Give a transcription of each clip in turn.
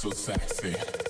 so sexy.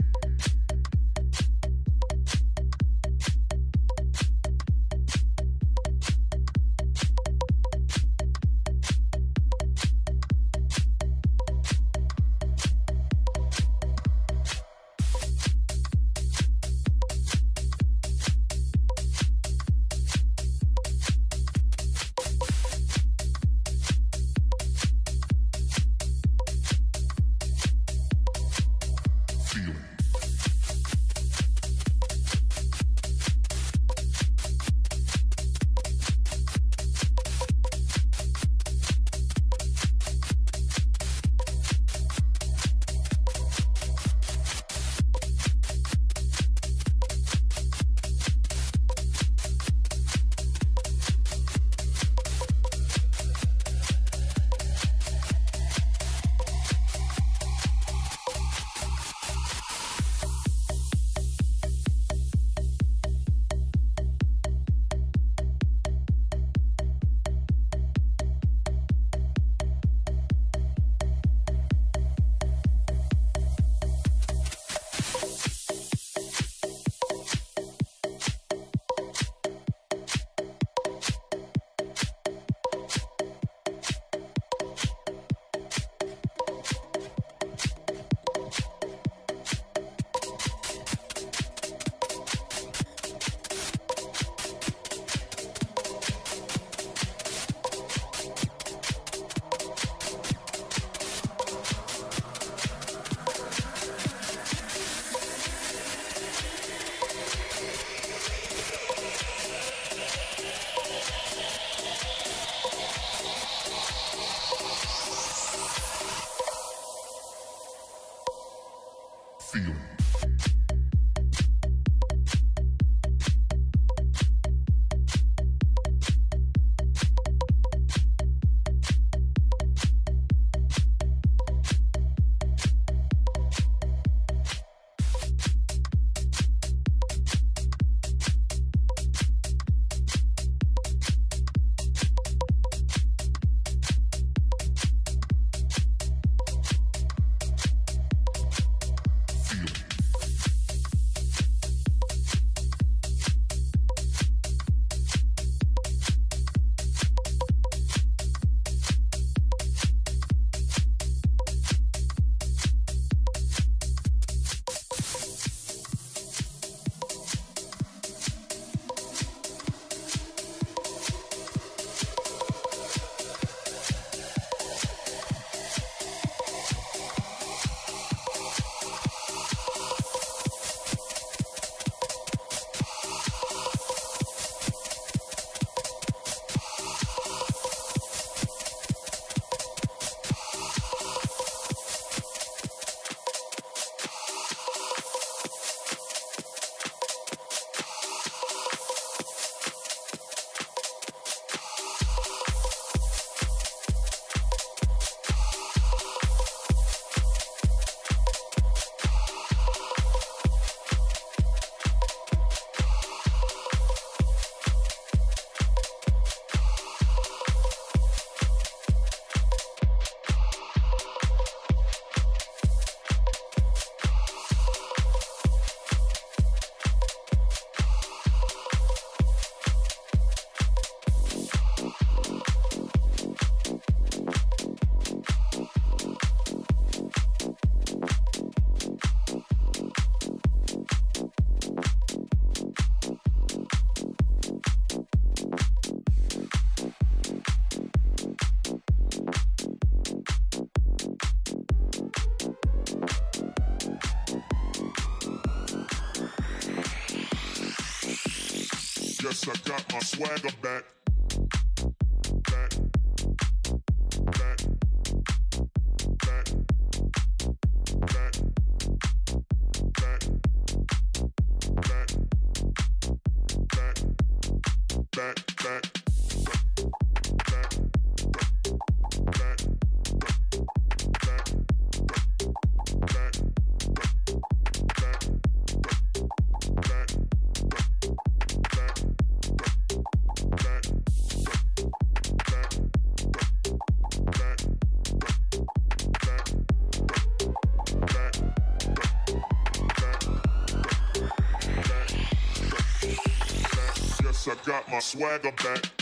swagger I got my swagger back. Swagger back.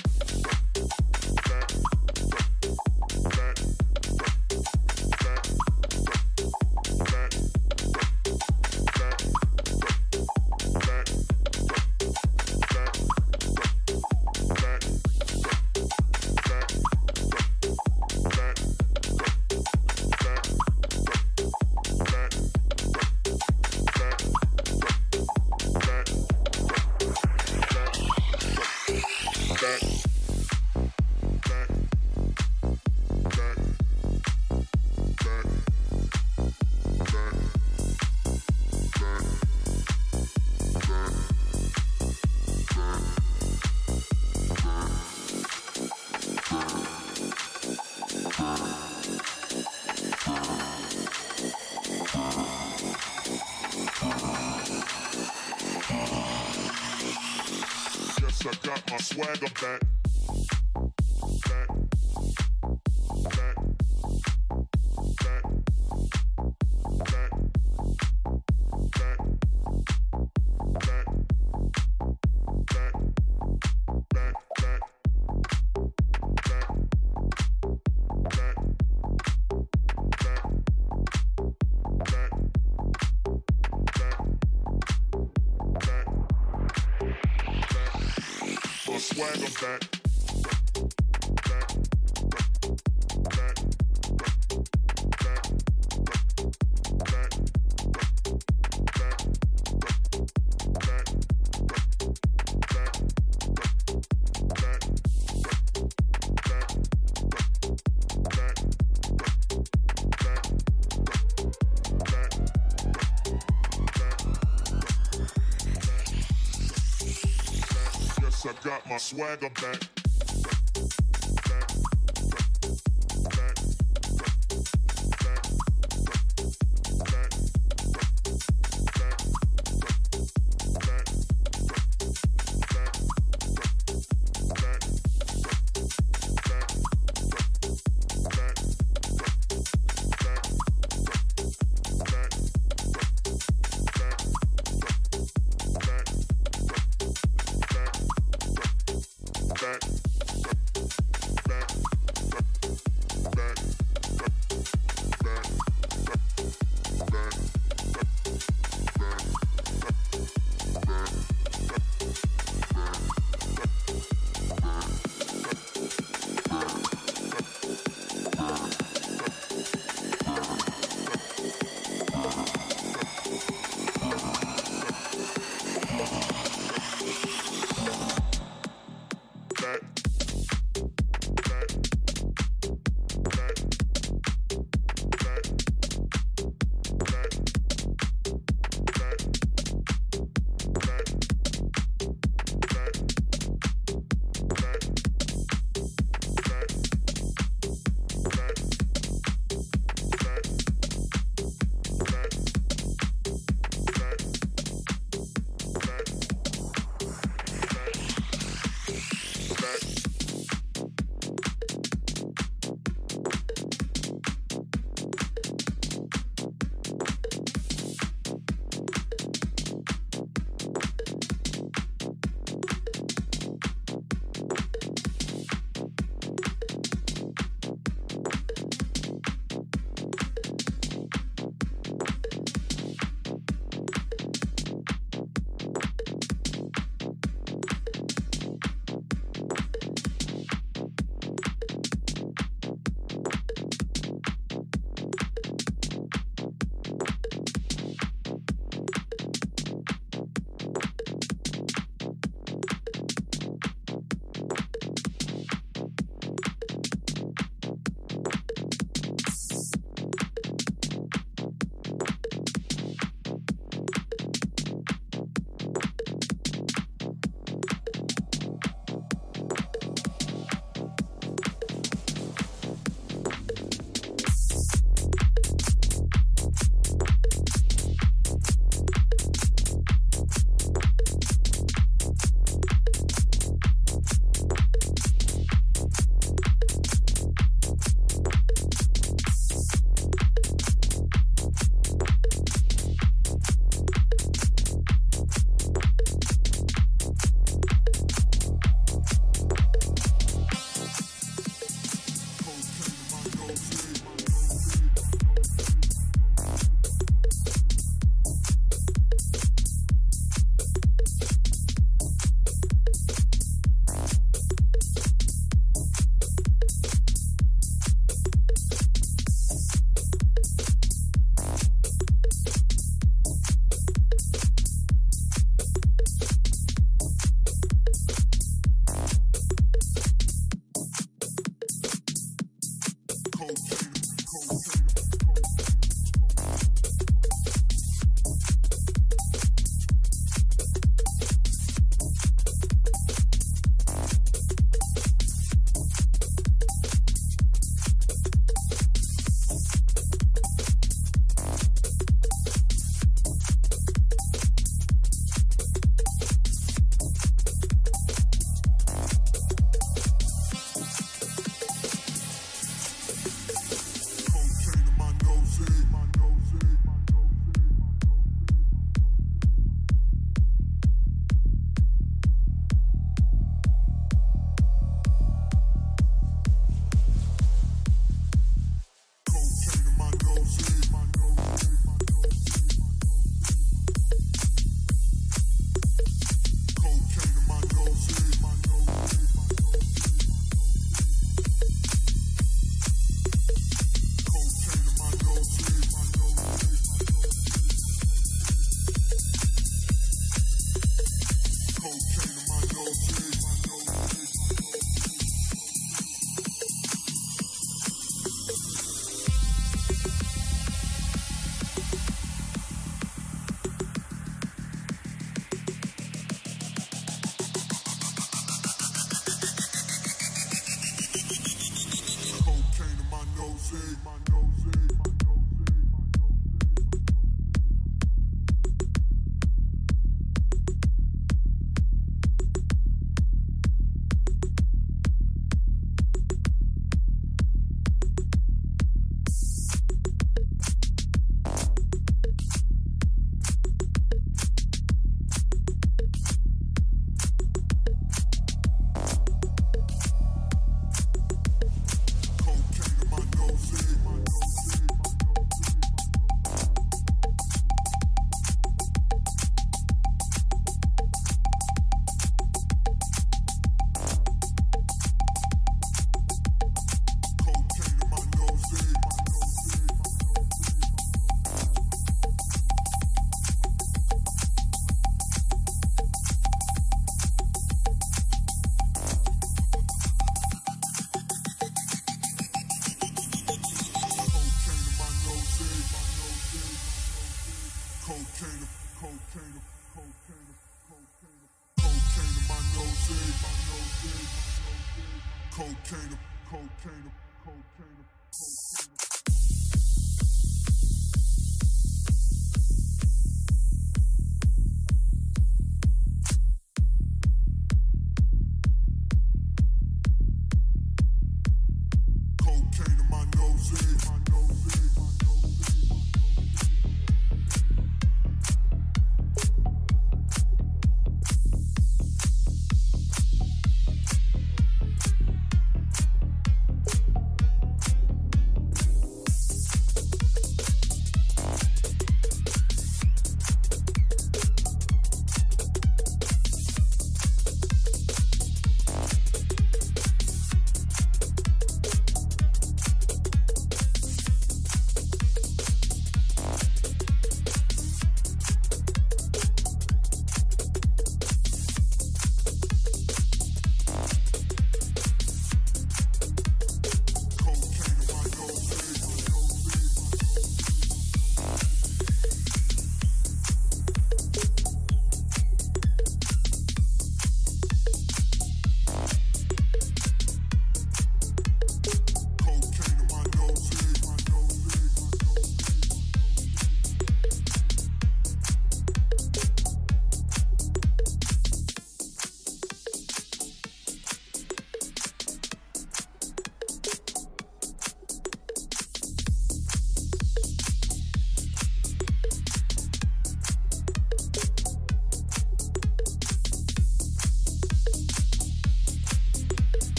Swagger back. back. Back.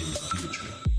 Can't the future.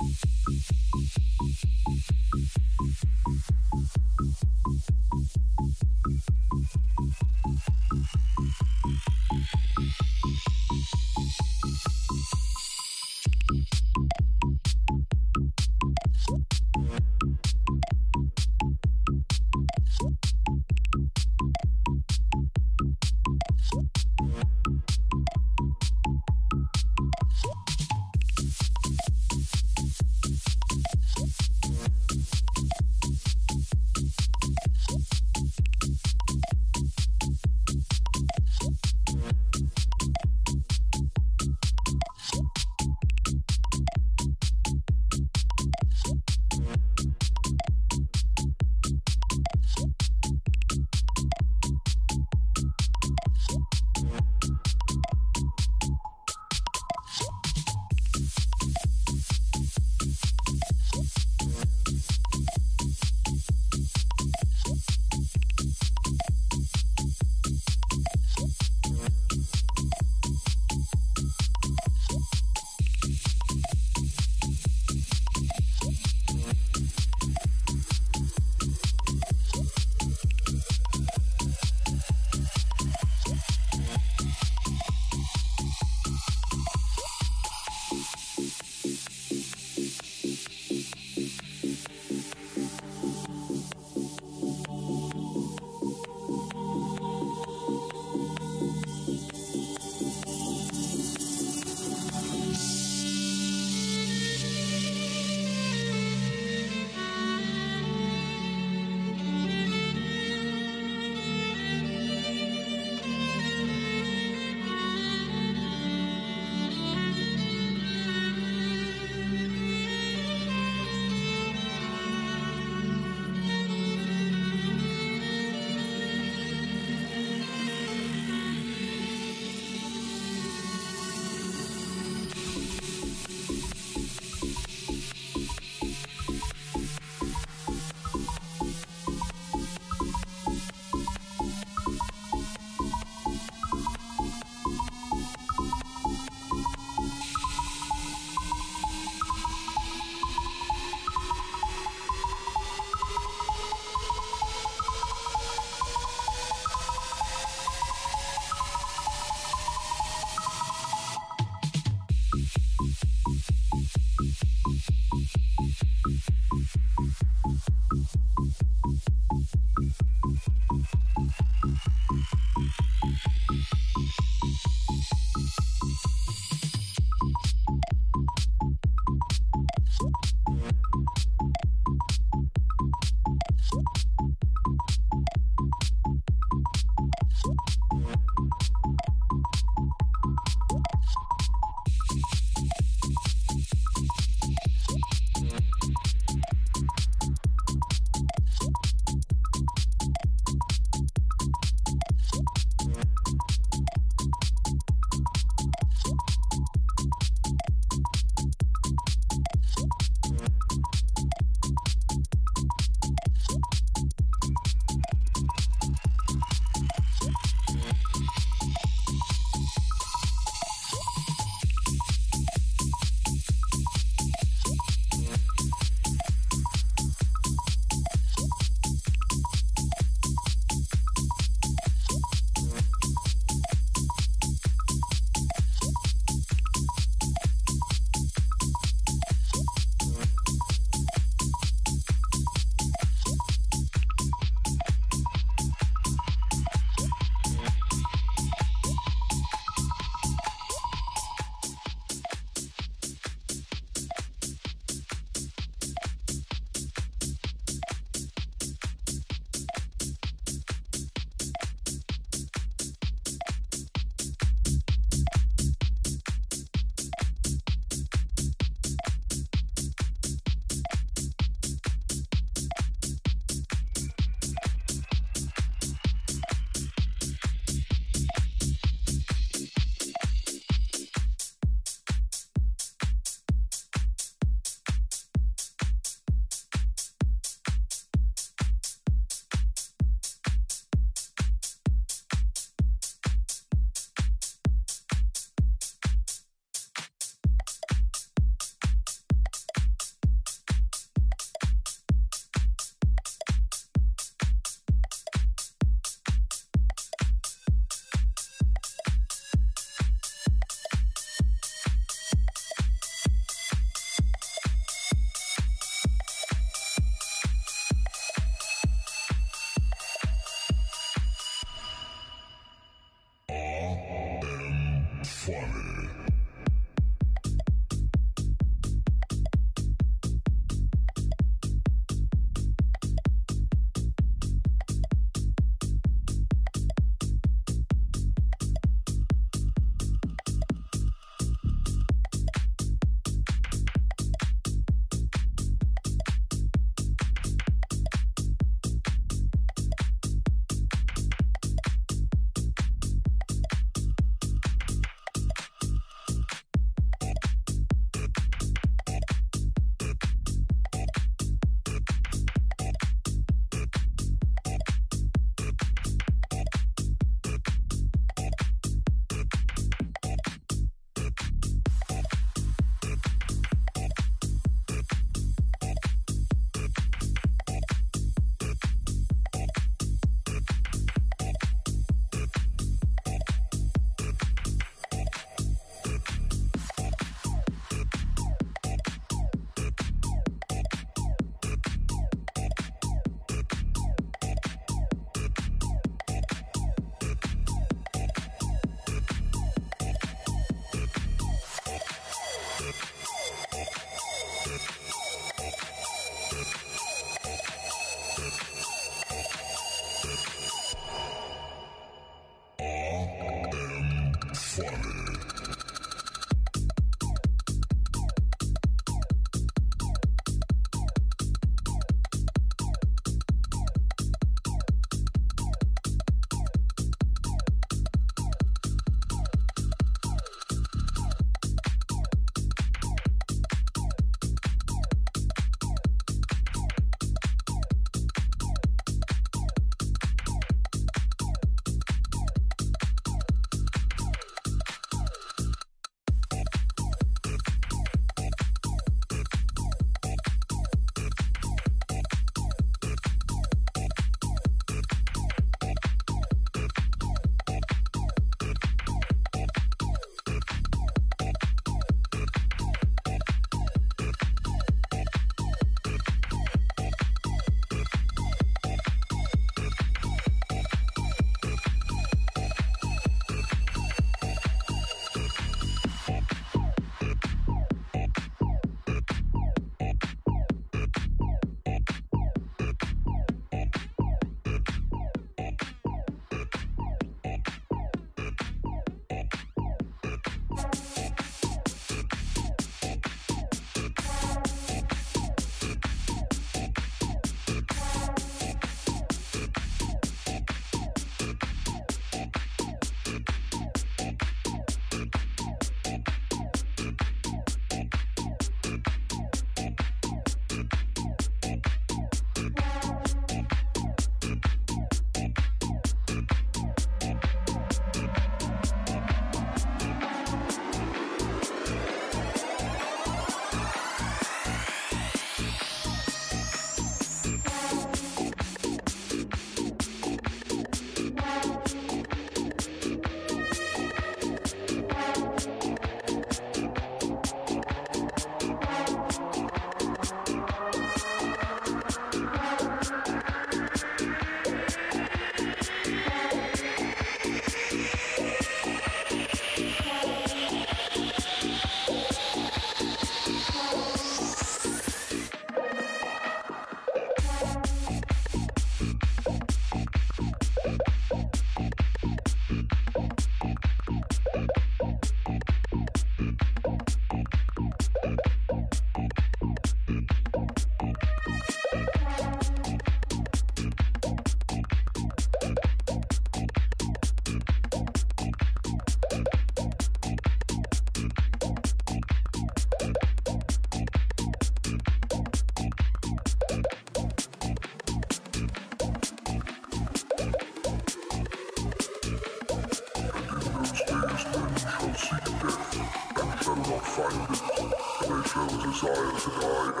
Live.